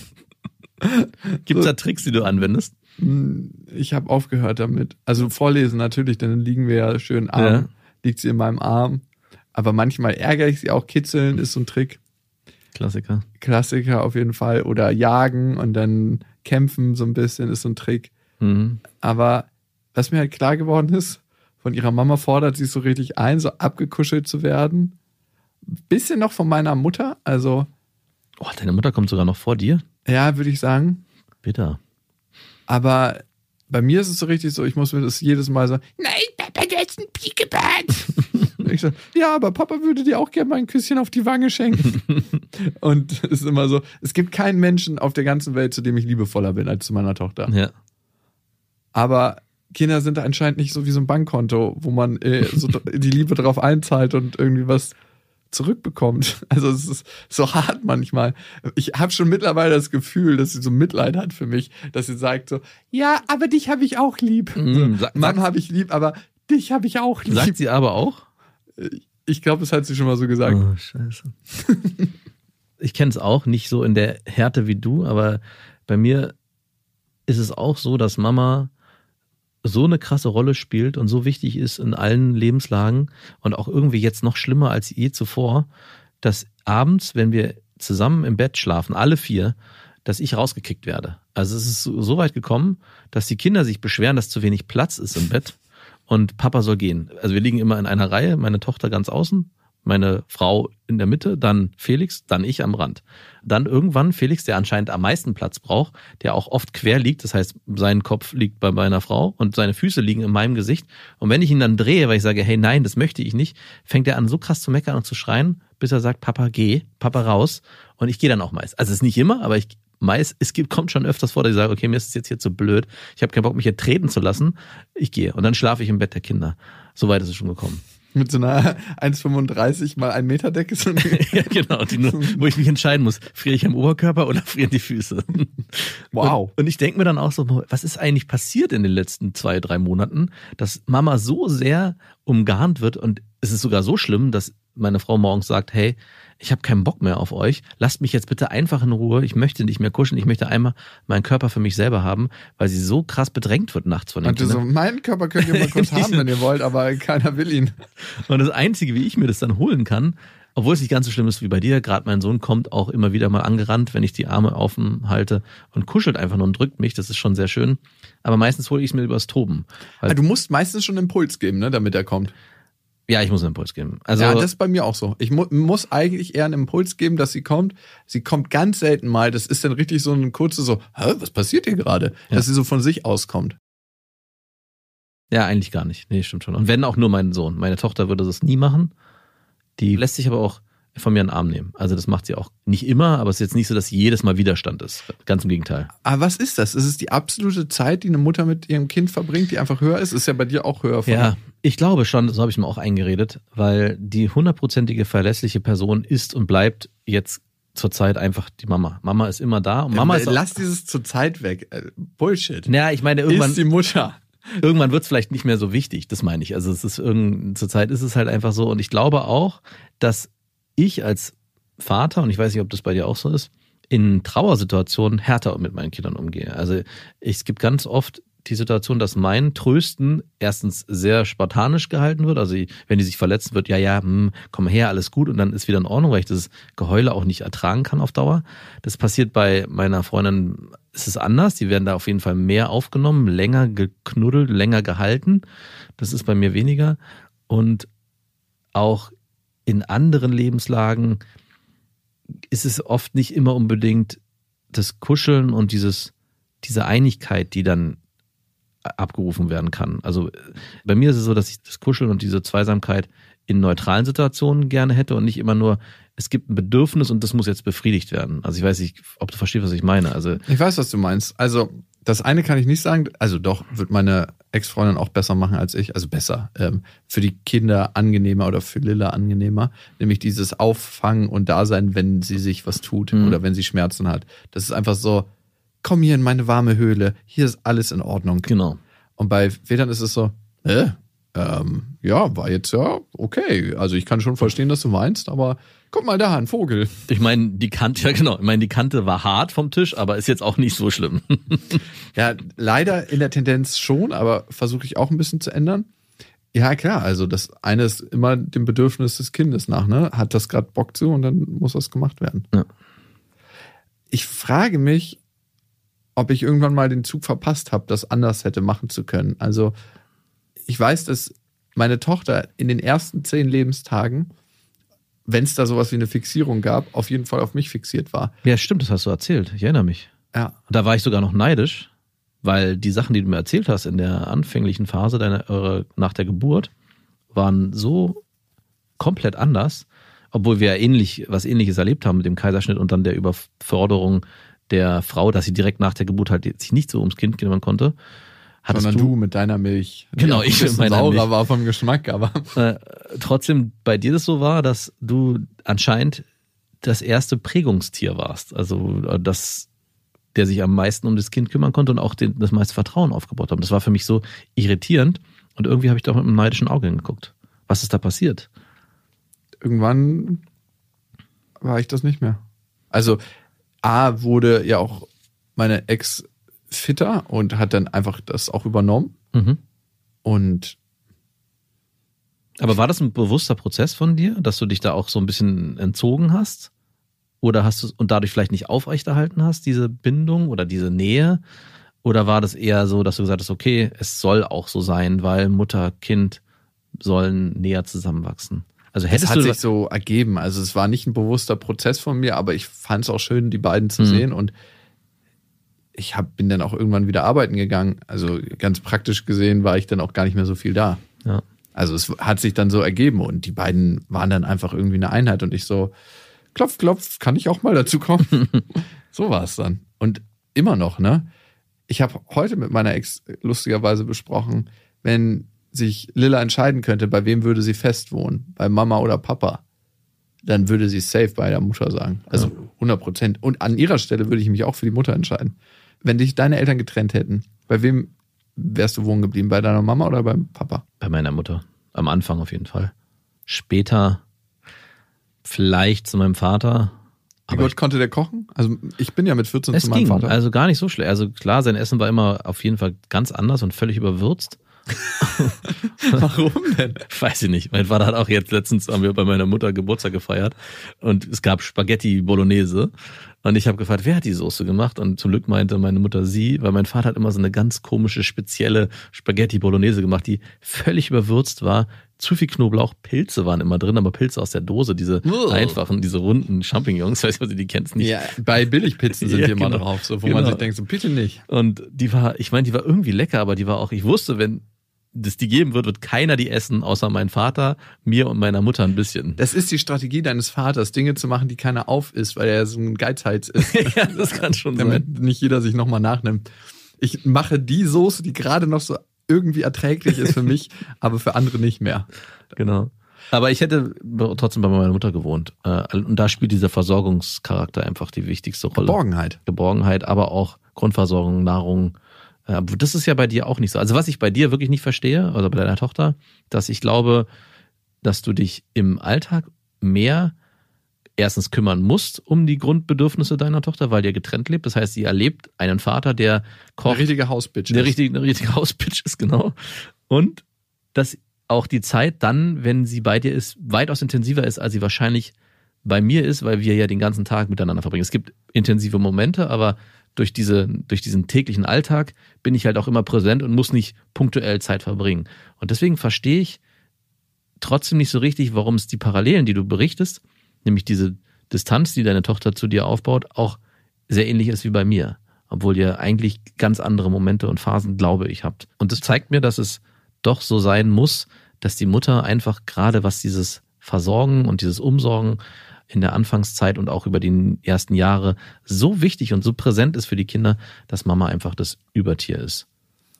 Gibt es da Tricks, die du anwendest? Hm, ich habe aufgehört damit. Also vorlesen natürlich, dann liegen wir ja schön arm. Ja. Liegt sie in meinem Arm. Aber manchmal ärgere ich sie auch. Kitzeln ist so ein Trick. Klassiker. Klassiker auf jeden Fall. Oder jagen und dann kämpfen so ein bisschen ist so ein Trick. Mhm. Aber was mir halt klar geworden ist, von ihrer Mama fordert sie so richtig ein, so abgekuschelt zu werden. Bisschen noch von meiner Mutter, also. Oh, deine Mutter kommt sogar noch vor dir? Ja, würde ich sagen. Bitter. Aber bei mir ist es so richtig so, ich muss mir das jedes Mal so, nein, Papa, du hast ein Piekebart. Ich so, ja, aber Papa würde dir auch gerne mal ein Küsschen auf die Wange schenken. und es ist immer so, es gibt keinen Menschen auf der ganzen Welt, zu dem ich liebevoller bin als zu meiner Tochter. Ja. Aber Kinder sind anscheinend nicht so wie so ein Bankkonto, wo man äh, so die Liebe drauf einzahlt und irgendwie was zurückbekommt. Also es ist so hart manchmal. Ich habe schon mittlerweile das Gefühl, dass sie so Mitleid hat für mich, dass sie sagt so, ja, aber dich habe ich auch lieb. Mm, so, Mom habe ich lieb, aber dich habe ich auch lieb. Sagt sie aber auch? Ich glaube, das hat sie schon mal so gesagt. Oh, scheiße. ich kenne es auch, nicht so in der Härte wie du, aber bei mir ist es auch so, dass Mama so eine krasse Rolle spielt und so wichtig ist in allen Lebenslagen und auch irgendwie jetzt noch schlimmer als je zuvor, dass abends, wenn wir zusammen im Bett schlafen, alle vier, dass ich rausgekickt werde. Also es ist so weit gekommen, dass die Kinder sich beschweren, dass zu wenig Platz ist im Bett und Papa soll gehen. Also wir liegen immer in einer Reihe, meine Tochter ganz außen, meine Frau in der Mitte, dann Felix, dann ich am Rand. Dann irgendwann Felix, der anscheinend am meisten Platz braucht, der auch oft quer liegt, das heißt, sein Kopf liegt bei meiner Frau und seine Füße liegen in meinem Gesicht. Und wenn ich ihn dann drehe, weil ich sage, hey, nein, das möchte ich nicht, fängt er an so krass zu meckern und zu schreien, bis er sagt, Papa, geh, Papa raus. Und ich gehe dann auch meist. Also es ist nicht immer, aber ich meist, es gibt, kommt schon öfters vor, dass ich sage, okay, mir ist es jetzt hier zu blöd, ich habe keinen Bock, mich hier treten zu lassen, ich gehe. Und dann schlafe ich im Bett der Kinder. So weit ist es schon gekommen mit so einer 1,35 mal 1 Meter Decke. So ja, genau, nur, wo ich mich entscheiden muss, friere ich am Oberkörper oder frieren die Füße. Wow. Und, und ich denke mir dann auch so, was ist eigentlich passiert in den letzten zwei, drei Monaten, dass Mama so sehr umgarnt wird und es ist sogar so schlimm, dass meine Frau morgens sagt, hey, ich habe keinen Bock mehr auf euch. Lasst mich jetzt bitte einfach in Ruhe. Ich möchte nicht mehr kuscheln. Ich möchte einmal meinen Körper für mich selber haben, weil sie so krass bedrängt wird nachts von den Und so, meinen Körper könnt ihr mal kurz haben, wenn ihr wollt, aber keiner will ihn. Und das Einzige, wie ich mir das dann holen kann, obwohl es nicht ganz so schlimm ist wie bei dir, gerade mein Sohn kommt auch immer wieder mal angerannt, wenn ich die Arme offen halte und kuschelt einfach nur und drückt mich. Das ist schon sehr schön. Aber meistens hole ich es mir übers Toben. Ah, du musst meistens schon Impuls geben, ne, damit er kommt. Ja, ich muss einen Impuls geben. Also ja, das ist bei mir auch so. Ich mu muss eigentlich eher einen Impuls geben, dass sie kommt. Sie kommt ganz selten mal. Das ist dann richtig so ein kurzes so, Hä, was passiert hier gerade? Ja. Dass sie so von sich auskommt. Ja, eigentlich gar nicht. Nee, stimmt schon. Und wenn auch nur mein Sohn. Meine Tochter würde das nie machen. Die lässt sich aber auch von mir einen Arm nehmen. Also das macht sie auch nicht immer, aber es ist jetzt nicht so, dass jedes Mal Widerstand ist. Ganz im Gegenteil. Aber was ist das? Ist es die absolute Zeit, die eine Mutter mit ihrem Kind verbringt, die einfach höher ist? Ist ja bei dir auch höher. Von ja, ich glaube schon, so habe ich mir auch eingeredet, weil die hundertprozentige verlässliche Person ist und bleibt jetzt zurzeit einfach die Mama. Mama ist immer da und Mama äh, ist Lass dieses zur Zeit weg. Äh, Bullshit. Naja, ich meine irgendwann ist die Mutter. Irgendwann wird es vielleicht nicht mehr so wichtig, das meine ich. Also es ist irgend, zurzeit ist es halt einfach so und ich glaube auch, dass ich als Vater, und ich weiß nicht, ob das bei dir auch so ist, in Trauersituationen härter mit meinen Kindern umgehe. Also es gibt ganz oft die Situation, dass mein Trösten erstens sehr spartanisch gehalten wird. Also wenn die sich verletzen, wird ja, ja, hm, komm her, alles gut und dann ist wieder in Ordnung, weil ich das Geheule auch nicht ertragen kann auf Dauer. Das passiert bei meiner Freundin, ist es anders. Die werden da auf jeden Fall mehr aufgenommen, länger geknuddelt, länger gehalten. Das ist bei mir weniger. Und auch in anderen Lebenslagen ist es oft nicht immer unbedingt das Kuscheln und dieses, diese Einigkeit, die dann abgerufen werden kann. Also bei mir ist es so, dass ich das Kuscheln und diese Zweisamkeit in neutralen Situationen gerne hätte und nicht immer nur, es gibt ein Bedürfnis und das muss jetzt befriedigt werden. Also ich weiß nicht, ob du verstehst, was ich meine. Also ich weiß, was du meinst. Also das eine kann ich nicht sagen. Also doch, wird meine Ex-Freundin auch besser machen als ich. Also besser. Ähm, für die Kinder angenehmer oder für Lilla angenehmer. Nämlich dieses Auffangen und Dasein, wenn sie sich was tut mhm. oder wenn sie Schmerzen hat. Das ist einfach so, komm hier in meine warme Höhle, hier ist alles in Ordnung. Genau. Und bei Vätern ist es so, äh, ähm, ja, war jetzt ja okay. Also ich kann schon verstehen, dass du meinst, aber guck mal da, ein Vogel. Ich meine, die Kante, ja genau, ich meine, die Kante war hart vom Tisch, aber ist jetzt auch nicht so schlimm. ja, leider in der Tendenz schon, aber versuche ich auch ein bisschen zu ändern. Ja, klar, also das eine ist immer dem Bedürfnis des Kindes nach, ne? Hat das gerade Bock zu und dann muss das gemacht werden. Ja. Ich frage mich, ob ich irgendwann mal den Zug verpasst habe, das anders hätte machen zu können. Also ich weiß, dass meine Tochter in den ersten zehn Lebenstagen, wenn es da sowas wie eine Fixierung gab, auf jeden Fall auf mich fixiert war. Ja, stimmt, das hast du erzählt. Ich erinnere mich. Ja. Da war ich sogar noch neidisch, weil die Sachen, die du mir erzählt hast in der anfänglichen Phase deiner, eure, nach der Geburt, waren so komplett anders, obwohl wir ähnlich, was ähnliches erlebt haben mit dem Kaiserschnitt und dann der Überforderung der Frau, dass sie direkt nach der Geburt halt sich nicht so ums Kind kümmern konnte. Hattest Sondern du, du mit deiner Milch. Genau, ich mit meiner saurer Milch. war vom Geschmack, aber. Äh, trotzdem bei dir das so war, dass du anscheinend das erste Prägungstier warst. Also äh, das, der sich am meisten um das Kind kümmern konnte und auch den, das meiste Vertrauen aufgebaut hat. Das war für mich so irritierend und irgendwie habe ich da mit einem neidischen Auge hingeguckt. Was ist da passiert? Irgendwann war ich das nicht mehr. Also A wurde ja auch meine Ex fitter und hat dann einfach das auch übernommen. Mhm. Und aber war das ein bewusster Prozess von dir, dass du dich da auch so ein bisschen entzogen hast? Oder hast du und dadurch vielleicht nicht aufrechterhalten hast, diese Bindung oder diese Nähe? Oder war das eher so, dass du gesagt hast, okay, es soll auch so sein, weil Mutter, Kind sollen näher zusammenwachsen? Also hättest es hat sich so ergeben. Also es war nicht ein bewusster Prozess von mir, aber ich fand es auch schön, die beiden zu mhm. sehen und ich hab, bin dann auch irgendwann wieder arbeiten gegangen. Also ganz praktisch gesehen war ich dann auch gar nicht mehr so viel da. Ja. Also es hat sich dann so ergeben und die beiden waren dann einfach irgendwie eine Einheit und ich so, klopf, klopf, kann ich auch mal dazu kommen? so war es dann. Und immer noch, ne? Ich habe heute mit meiner Ex lustigerweise besprochen, wenn sich Lilla entscheiden könnte, bei wem würde sie fest wohnen, bei Mama oder Papa, dann würde sie safe bei der Mutter sagen. Also 100 Prozent. Und an ihrer Stelle würde ich mich auch für die Mutter entscheiden. Wenn dich deine Eltern getrennt hätten, bei wem wärst du wohnen geblieben? Bei deiner Mama oder beim Papa? Bei meiner Mutter. Am Anfang auf jeden Fall. Später vielleicht zu meinem Vater. Wie gut konnte der kochen? Also ich bin ja mit 14 zu meinem ging, Vater. Also gar nicht so schlecht. Also klar, sein Essen war immer auf jeden Fall ganz anders und völlig überwürzt. Warum denn? Weiß ich nicht. Mein Vater hat auch jetzt letztens haben wir bei meiner Mutter Geburtstag gefeiert und es gab Spaghetti Bolognese und ich habe gefragt, wer hat die Soße gemacht? Und zum Glück meinte meine Mutter sie, weil mein Vater hat immer so eine ganz komische, spezielle Spaghetti Bolognese gemacht, die völlig überwürzt war. Zu viel Knoblauch, Pilze waren immer drin, aber Pilze aus der Dose, diese oh. einfachen, diese runden Champignons, weiß ich, was die kennst nicht. Ja, bei Billigpizzen sind ja, die immer genau. drauf, so, wo genau. man sich denkt, so bitte nicht. Und die war, ich meine, die war irgendwie lecker, aber die war auch, ich wusste, wenn das die geben wird, wird keiner die essen, außer mein Vater, mir und meiner Mutter ein bisschen. Das ist die Strategie deines Vaters, Dinge zu machen, die keiner auf ist, weil er so ein Geizhals ist. ja, das kann schon Damit sein. nicht jeder sich nochmal nachnimmt. Ich mache die Soße, die gerade noch so irgendwie erträglich ist für mich, aber für andere nicht mehr. Genau. Aber ich hätte trotzdem bei meiner Mutter gewohnt. Äh, und da spielt dieser Versorgungscharakter einfach die wichtigste Rolle. Geborgenheit. Geborgenheit, aber auch Grundversorgung, Nahrung, das ist ja bei dir auch nicht so. Also was ich bei dir wirklich nicht verstehe, also bei deiner Tochter, dass ich glaube, dass du dich im Alltag mehr erstens kümmern musst um die Grundbedürfnisse deiner Tochter, weil ihr getrennt lebt. Das heißt, sie erlebt einen Vater, der kocht. Eine richtige Hausbitch der ist. Richtige, eine richtige Hausbitch ist, genau. Und dass auch die Zeit dann, wenn sie bei dir ist, weitaus intensiver ist, als sie wahrscheinlich bei mir ist, weil wir ja den ganzen Tag miteinander verbringen. Es gibt intensive Momente, aber durch, diese, durch diesen täglichen Alltag bin ich halt auch immer präsent und muss nicht punktuell Zeit verbringen. Und deswegen verstehe ich trotzdem nicht so richtig, warum es die Parallelen, die du berichtest, nämlich diese Distanz, die deine Tochter zu dir aufbaut, auch sehr ähnlich ist wie bei mir. Obwohl ihr eigentlich ganz andere Momente und Phasen, glaube ich, habt. Und das zeigt mir, dass es doch so sein muss, dass die Mutter einfach gerade was dieses Versorgen und dieses Umsorgen in der Anfangszeit und auch über die ersten Jahre so wichtig und so präsent ist für die Kinder, dass Mama einfach das Übertier ist.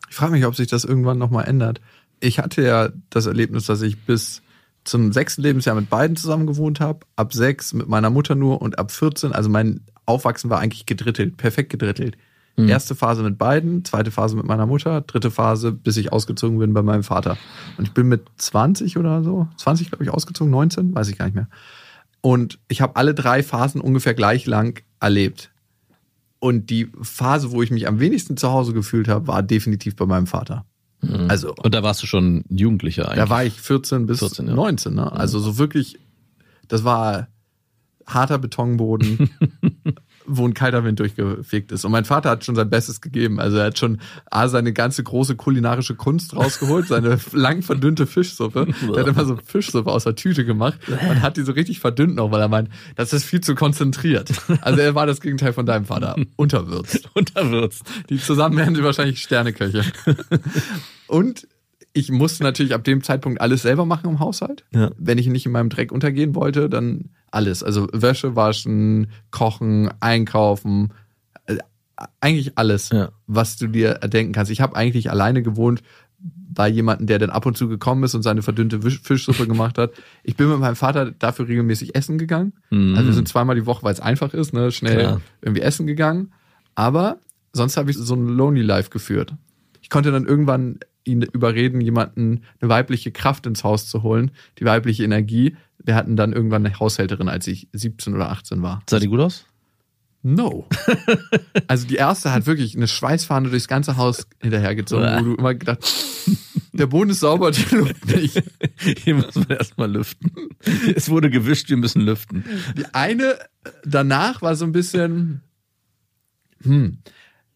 Ich frage mich, ob sich das irgendwann nochmal ändert. Ich hatte ja das Erlebnis, dass ich bis zum sechsten Lebensjahr mit beiden zusammen gewohnt habe, ab sechs mit meiner Mutter nur und ab 14, also mein Aufwachsen war eigentlich gedrittelt, perfekt gedrittelt. Mhm. Erste Phase mit beiden, zweite Phase mit meiner Mutter, dritte Phase, bis ich ausgezogen bin bei meinem Vater. Und ich bin mit 20 oder so, 20 glaube ich ausgezogen, 19, weiß ich gar nicht mehr. Und ich habe alle drei Phasen ungefähr gleich lang erlebt. Und die Phase, wo ich mich am wenigsten zu Hause gefühlt habe, war definitiv bei meinem Vater. Mhm. Also, und da warst du schon Jugendlicher eigentlich? Da war ich 14 bis 14, ja. 19. Ne? Also so wirklich, das war harter Betonboden. wo ein kalter Wind durchgefegt ist. Und mein Vater hat schon sein Bestes gegeben. Also er hat schon A, seine ganze große kulinarische Kunst rausgeholt, seine lang verdünnte Fischsuppe. er hat immer so Fischsuppe aus der Tüte gemacht und hat die so richtig verdünnt noch, weil er meint, das ist viel zu konzentriert. Also er war das Gegenteil von deinem Vater. Unterwürzt. Unterwürzt. Die zusammen wären sie wahrscheinlich Sterneköche. und ich musste natürlich ab dem Zeitpunkt alles selber machen im Haushalt. Ja. Wenn ich nicht in meinem Dreck untergehen wollte, dann alles. Also Wäsche waschen, kochen, einkaufen, äh, eigentlich alles, ja. was du dir erdenken kannst. Ich habe eigentlich alleine gewohnt bei jemandem, der dann ab und zu gekommen ist und seine verdünnte Fischsuppe gemacht hat. Ich bin mit meinem Vater dafür regelmäßig essen gegangen. Mhm. Also wir sind zweimal die Woche, weil es einfach ist, ne, schnell Klar. irgendwie essen gegangen. Aber sonst habe ich so ein Lonely Life geführt. Ich konnte dann irgendwann ihn überreden, jemanden eine weibliche Kraft ins Haus zu holen, die weibliche Energie. Wir hatten dann irgendwann eine Haushälterin, als ich 17 oder 18 war. Sah die gut aus? no. also die erste hat wirklich eine Schweißfahne durchs ganze Haus hinterhergezogen, wo du immer gedacht, der Boden ist sauber, die Luft nicht. Hier muss man erstmal lüften. Es wurde gewischt, wir müssen lüften. Die eine danach war so ein bisschen, hm,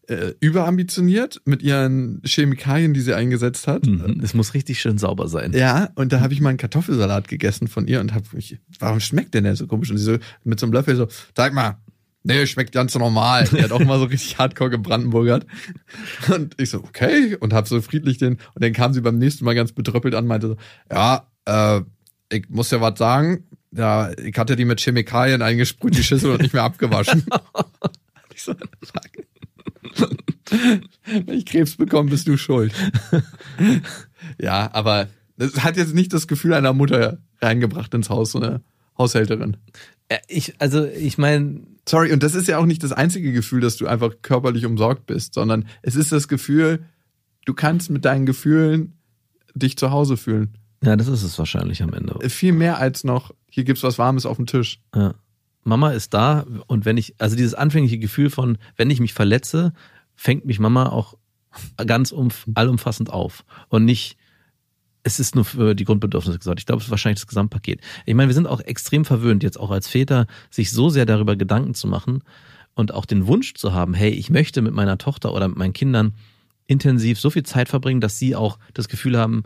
äh, überambitioniert mit ihren Chemikalien, die sie eingesetzt hat. Mhm. Es muss richtig schön sauber sein. Ja, und da habe ich mal einen Kartoffelsalat gegessen von ihr und habe mich, warum schmeckt denn der so komisch? Und sie so mit so einem Löffel so, sag mal, nee, schmeckt ganz normal. Die hat auch mal so richtig hardcore gebrandenburgert. Und ich so, okay, und habe so friedlich den, und dann kam sie beim nächsten Mal ganz betröppelt an, meinte so, ja, äh, ich muss ja was sagen, ja, ich hatte die mit Chemikalien eingesprüht, die Schüssel und nicht mehr abgewaschen. ich so. Wenn ich Krebs bekomme, bist du schuld. ja, aber es hat jetzt nicht das Gefühl einer Mutter reingebracht ins Haus, so eine Haushälterin. Ich, also, ich meine. Sorry, und das ist ja auch nicht das einzige Gefühl, dass du einfach körperlich umsorgt bist, sondern es ist das Gefühl, du kannst mit deinen Gefühlen dich zu Hause fühlen. Ja, das ist es wahrscheinlich am Ende. Viel mehr als noch, hier gibt's was Warmes auf dem Tisch. Ja. Mama ist da und wenn ich, also dieses anfängliche Gefühl von, wenn ich mich verletze, fängt mich Mama auch ganz umf allumfassend auf und nicht, es ist nur für die Grundbedürfnisse gesagt. Ich glaube, es ist wahrscheinlich das Gesamtpaket. Ich meine, wir sind auch extrem verwöhnt, jetzt auch als Väter, sich so sehr darüber Gedanken zu machen und auch den Wunsch zu haben, hey, ich möchte mit meiner Tochter oder mit meinen Kindern intensiv so viel Zeit verbringen, dass sie auch das Gefühl haben,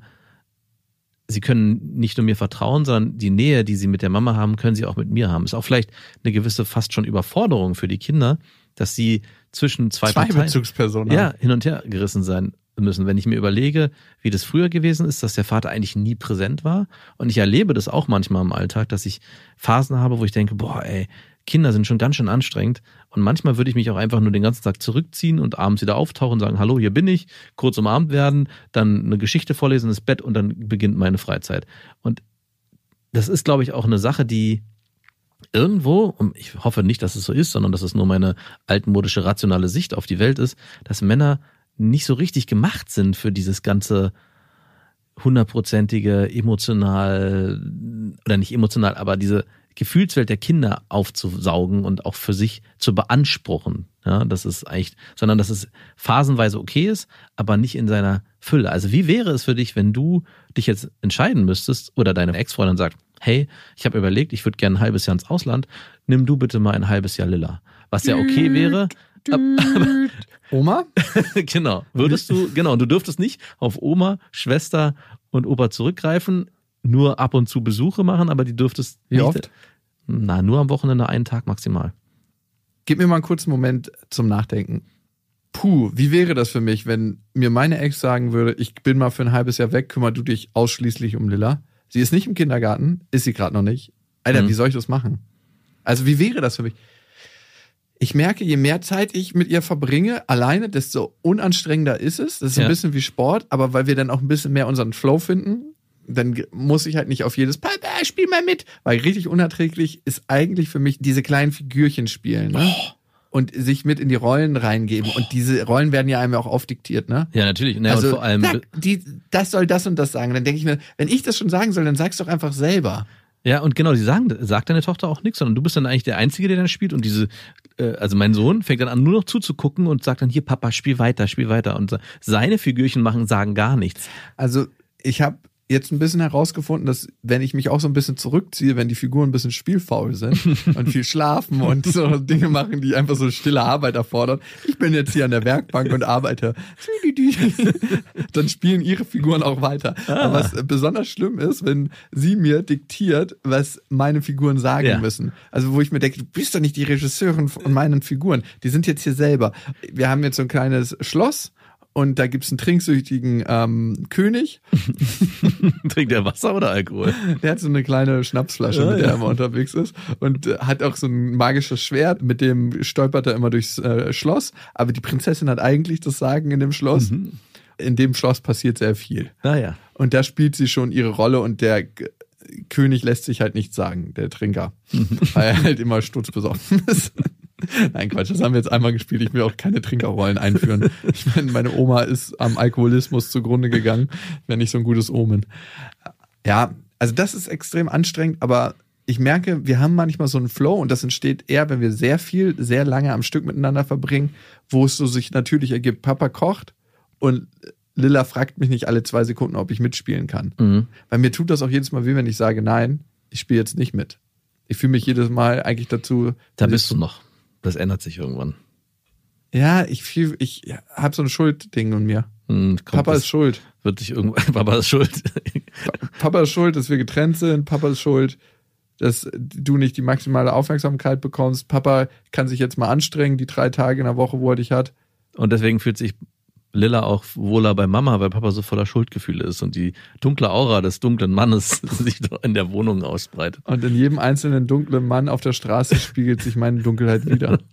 sie können nicht nur mir vertrauen, sondern die Nähe, die sie mit der Mama haben, können sie auch mit mir haben. Ist auch vielleicht eine gewisse fast schon Überforderung für die Kinder, dass sie zwischen zwei, zwei Parteien, Bezugspersonen ja, hin und her gerissen sein müssen. Wenn ich mir überlege, wie das früher gewesen ist, dass der Vater eigentlich nie präsent war. Und ich erlebe das auch manchmal im Alltag, dass ich Phasen habe, wo ich denke, boah, ey, Kinder sind schon ganz schön anstrengend. Und manchmal würde ich mich auch einfach nur den ganzen Tag zurückziehen und abends wieder auftauchen und sagen, hallo, hier bin ich, kurz umarmt werden, dann eine Geschichte vorlesen, ins Bett und dann beginnt meine Freizeit. Und das ist, glaube ich, auch eine Sache, die irgendwo, und ich hoffe nicht, dass es so ist, sondern dass es nur meine altmodische rationale Sicht auf die Welt ist, dass Männer nicht so richtig gemacht sind für dieses ganze hundertprozentige emotional oder nicht emotional, aber diese Gefühlswelt der Kinder aufzusaugen und auch für sich zu beanspruchen. Ja, das ist eigentlich, sondern dass es phasenweise okay ist, aber nicht in seiner Fülle. Also wie wäre es für dich, wenn du dich jetzt entscheiden müsstest oder deine Ex-Freundin sagt, hey, ich habe überlegt, ich würde gerne ein halbes Jahr ins Ausland, nimm du bitte mal ein halbes Jahr Lilla. Was ja okay wäre. Oma? genau. Würdest du, genau, du dürftest nicht auf Oma, Schwester und Opa zurückgreifen nur ab und zu Besuche machen, aber die dürftest Wie nicht, oft? Na, nur am Wochenende einen Tag maximal. Gib mir mal einen kurzen Moment zum Nachdenken. Puh, wie wäre das für mich, wenn mir meine Ex sagen würde, ich bin mal für ein halbes Jahr weg, kümmer du dich ausschließlich um Lilla. Sie ist nicht im Kindergarten, ist sie gerade noch nicht. Alter, mhm. wie soll ich das machen? Also wie wäre das für mich? Ich merke, je mehr Zeit ich mit ihr verbringe, alleine, desto unanstrengender ist es. Das ist ja. ein bisschen wie Sport, aber weil wir dann auch ein bisschen mehr unseren Flow finden, dann muss ich halt nicht auf jedes Papa, spiel mal mit. Weil richtig unerträglich ist eigentlich für mich diese kleinen Figürchen spielen. Ne? Oh. Und sich mit in die Rollen reingeben. Oh. Und diese Rollen werden ja einem auch aufdiktiert, ne? Ja, natürlich. Naja, also, vor allem. Sag, die, das soll das und das sagen. Dann denke ich mir, wenn ich das schon sagen soll, dann sag's doch einfach selber. Ja, und genau, die sagen, sagt deine Tochter auch nichts, sondern du bist dann eigentlich der Einzige, der dann spielt und diese, äh, also mein Sohn fängt dann an, nur noch zuzugucken und sagt dann, hier, Papa, spiel weiter, spiel weiter. Und seine Figürchen machen, sagen gar nichts. Also ich habe jetzt ein bisschen herausgefunden, dass wenn ich mich auch so ein bisschen zurückziehe, wenn die Figuren ein bisschen spielfaul sind und viel schlafen und so Dinge machen, die einfach so stille Arbeit erfordern. Ich bin jetzt hier an der Werkbank und arbeite. Dann spielen ihre Figuren auch weiter. Ah. Aber was besonders schlimm ist, wenn sie mir diktiert, was meine Figuren sagen ja. müssen. Also wo ich mir denke, du bist doch nicht die Regisseurin von meinen Figuren. Die sind jetzt hier selber. Wir haben jetzt so ein kleines Schloss und da gibt's einen trinksüchtigen ähm, König. Trinkt er Wasser oder Alkohol? Der hat so eine kleine Schnapsflasche, ja, mit der ja. er immer unterwegs ist und äh, hat auch so ein magisches Schwert, mit dem stolpert er immer durchs äh, Schloss. Aber die Prinzessin hat eigentlich das Sagen in dem Schloss. Mhm. In dem Schloss passiert sehr viel. Ah, ja. Und da spielt sie schon ihre Rolle und der König lässt sich halt nichts sagen, der Trinker, mhm. weil er halt immer stutzbesoffen ist. Nein, Quatsch, das haben wir jetzt einmal gespielt. Ich will auch keine Trinkerrollen einführen. Ich meine, meine Oma ist am Alkoholismus zugrunde gegangen. Wäre nicht so ein gutes Omen. Ja, also das ist extrem anstrengend, aber ich merke, wir haben manchmal so einen Flow und das entsteht eher, wenn wir sehr viel, sehr lange am Stück miteinander verbringen, wo es so sich natürlich ergibt, Papa kocht und Lilla fragt mich nicht alle zwei Sekunden, ob ich mitspielen kann. Mhm. Weil mir tut das auch jedes Mal weh, wenn ich sage, nein, ich spiele jetzt nicht mit. Ich fühle mich jedes Mal eigentlich dazu. Da bist du noch. Das ändert sich irgendwann. Ja, ich fühl, ich habe so ein Schuldding in mir. Hm, Papa ist schuld. Wird dich irgendwann. Papa ist schuld. Papa ist schuld, dass wir getrennt sind. Papa ist schuld, dass du nicht die maximale Aufmerksamkeit bekommst. Papa kann sich jetzt mal anstrengen, die drei Tage in der Woche, wo er dich hat. Und deswegen fühlt sich Lilla auch wohler bei Mama, weil Papa so voller Schuldgefühle ist und die dunkle Aura des dunklen Mannes sich in der Wohnung ausbreitet. Und in jedem einzelnen dunklen Mann auf der Straße spiegelt sich meine Dunkelheit wieder.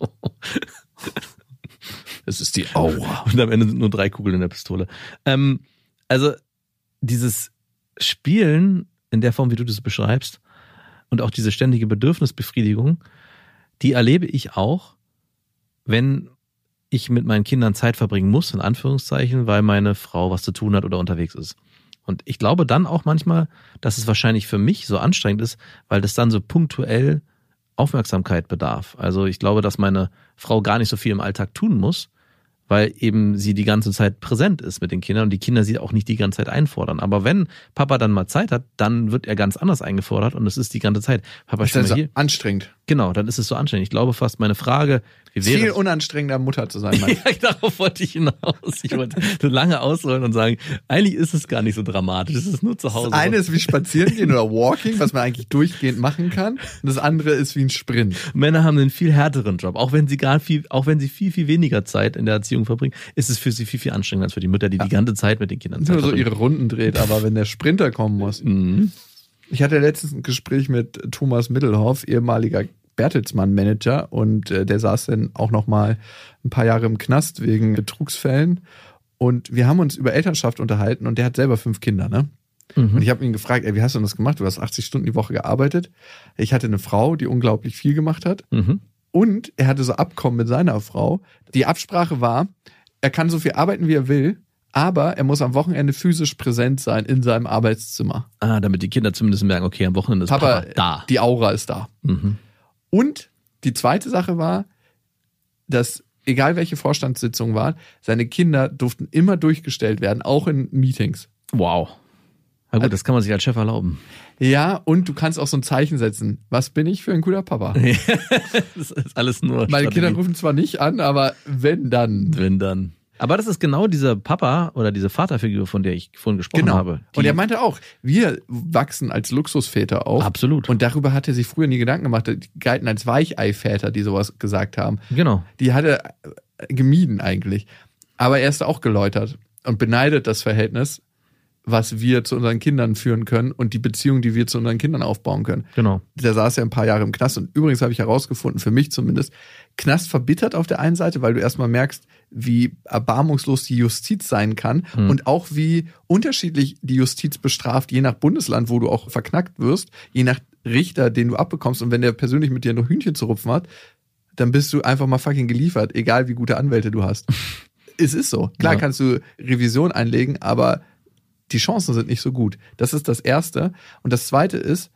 Es ist die Aura. Und am Ende sind nur drei Kugeln in der Pistole. Ähm, also dieses Spielen in der Form, wie du das beschreibst, und auch diese ständige Bedürfnisbefriedigung, die erlebe ich auch, wenn ich mit meinen Kindern Zeit verbringen muss, in Anführungszeichen, weil meine Frau was zu tun hat oder unterwegs ist. Und ich glaube dann auch manchmal, dass es wahrscheinlich für mich so anstrengend ist, weil das dann so punktuell Aufmerksamkeit bedarf. Also ich glaube, dass meine Frau gar nicht so viel im Alltag tun muss, weil eben sie die ganze Zeit präsent ist mit den Kindern und die Kinder sie auch nicht die ganze Zeit einfordern. Aber wenn Papa dann mal Zeit hat, dann wird er ganz anders eingefordert und es ist die ganze Zeit. Papa, das ist also anstrengend. Genau, dann ist es so anstrengend. Ich glaube fast, meine Frage, wie wäre Viel unanstrengender Mutter zu sein. ja, darauf wollte ich hinaus. Ich wollte so lange ausholen und sagen, eigentlich ist es gar nicht so dramatisch. Es ist nur zu Hause. Das eine ist wie spazieren gehen oder walking, was man eigentlich durchgehend machen kann. Und das andere ist wie ein Sprint. Männer haben einen viel härteren Job. Auch wenn sie gar viel, auch wenn sie viel, viel weniger Zeit in der Erziehung verbringen, ist es für sie viel, viel anstrengender als für die Mütter, die ja. die ganze Zeit mit den Kindern Zeit Nur so ihre Runden dreht, aber wenn der Sprinter kommen muss. Mhm. Ich hatte letztens ein Gespräch mit Thomas Mittelhoff, ehemaliger Bertelsmann-Manager und äh, der saß dann auch noch mal ein paar Jahre im Knast wegen Betrugsfällen. Und wir haben uns über Elternschaft unterhalten und der hat selber fünf Kinder, ne? Mhm. Und ich habe ihn gefragt, ey, wie hast du das gemacht? Du hast 80 Stunden die Woche gearbeitet. Ich hatte eine Frau, die unglaublich viel gemacht hat. Mhm. Und er hatte so Abkommen mit seiner Frau. Die Absprache war, er kann so viel arbeiten, wie er will, aber er muss am Wochenende physisch präsent sein in seinem Arbeitszimmer. Ah, damit die Kinder zumindest merken, okay, am Wochenende ist Papa, Papa da. Die Aura ist da. Mhm. Und die zweite Sache war, dass egal welche Vorstandssitzung war, seine Kinder durften immer durchgestellt werden, auch in Meetings. Wow. Na gut, das kann man sich als Chef erlauben. Ja, und du kannst auch so ein Zeichen setzen. Was bin ich für ein guter Papa? das ist alles nur. Meine Strategie. Kinder rufen zwar nicht an, aber wenn dann. Wenn dann. Aber das ist genau dieser Papa oder diese Vaterfigur, von der ich vorhin gesprochen genau. habe. Und er meinte auch, wir wachsen als Luxusväter auf. Absolut. Und darüber hat er sich früher nie Gedanken gemacht. Die galten als Weicheiväter, die sowas gesagt haben. Genau. Die hat er gemieden eigentlich. Aber er ist auch geläutert und beneidet das Verhältnis, was wir zu unseren Kindern führen können und die Beziehung, die wir zu unseren Kindern aufbauen können. Genau. Der saß ja ein paar Jahre im Knast und übrigens habe ich herausgefunden, für mich zumindest, Knast verbittert auf der einen Seite, weil du erstmal merkst, wie erbarmungslos die Justiz sein kann mhm. und auch wie unterschiedlich die Justiz bestraft, je nach Bundesland, wo du auch verknackt wirst, je nach Richter, den du abbekommst. Und wenn der persönlich mit dir noch Hühnchen zu rupfen hat, dann bist du einfach mal fucking geliefert, egal wie gute Anwälte du hast. es ist so. Klar ja. kannst du Revision einlegen, aber die Chancen sind nicht so gut. Das ist das Erste. Und das Zweite ist,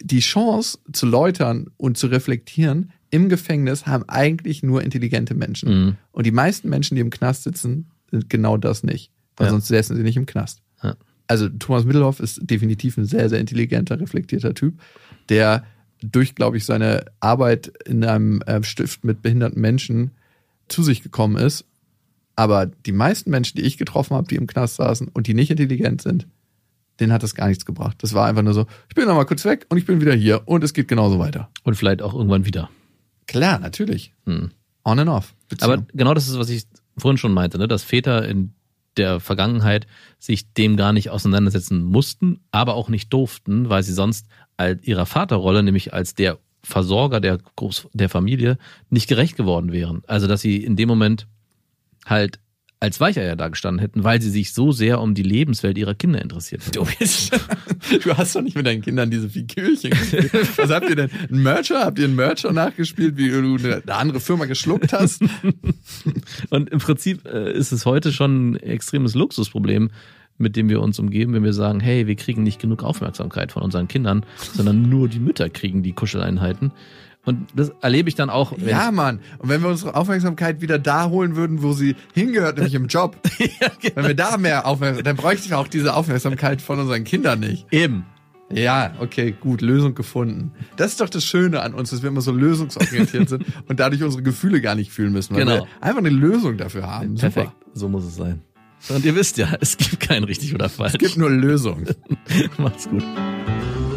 die Chance zu läutern und zu reflektieren im Gefängnis haben eigentlich nur intelligente Menschen. Mhm. Und die meisten Menschen, die im Knast sitzen, sind genau das nicht. Weil ja. sonst säßen sie nicht im Knast. Ja. Also Thomas Mittelhoff ist definitiv ein sehr, sehr intelligenter, reflektierter Typ, der durch, glaube ich, seine Arbeit in einem äh, Stift mit behinderten Menschen zu sich gekommen ist. Aber die meisten Menschen, die ich getroffen habe, die im Knast saßen und die nicht intelligent sind, denen hat das gar nichts gebracht. Das war einfach nur so, ich bin noch mal kurz weg und ich bin wieder hier und es geht genauso weiter. Und vielleicht auch irgendwann wieder. Klar, natürlich. Hm. On and off. Beziehung. Aber genau das ist, was ich vorhin schon meinte, ne? dass Väter in der Vergangenheit sich dem gar nicht auseinandersetzen mussten, aber auch nicht durften, weil sie sonst ihrer Vaterrolle, nämlich als der Versorger der, Groß der Familie, nicht gerecht geworden wären. Also dass sie in dem Moment halt als Weicheier da gestanden hätten, weil sie sich so sehr um die Lebenswelt ihrer Kinder interessiert Du, du hast doch nicht mit deinen Kindern diese Figürchen gespielt. Was habt ihr denn? Ein Mercher? Habt ihr einen Mercher nachgespielt, wie du eine andere Firma geschluckt hast? Und im Prinzip äh, ist es heute schon ein extremes Luxusproblem, mit dem wir uns umgeben, wenn wir sagen, hey, wir kriegen nicht genug Aufmerksamkeit von unseren Kindern, sondern nur die Mütter kriegen die Kuscheleinheiten. Und das erlebe ich dann auch. ja, Mann. Und wenn wir unsere Aufmerksamkeit wieder da holen würden, wo sie hingehört, nämlich im Job. ja, genau. Wenn wir da mehr Aufmerksamkeit, dann bräuchte ich auch diese Aufmerksamkeit von unseren Kindern nicht. Eben. Ja, okay, gut, Lösung gefunden. Das ist doch das Schöne an uns, dass wir immer so lösungsorientiert sind und dadurch unsere Gefühle gar nicht fühlen müssen, weil genau. wir einfach eine Lösung dafür haben. Perfekt, Super. so muss es sein. Und ihr wisst ja, es gibt kein richtig oder falsch. Es gibt nur Lösungen. Macht's gut.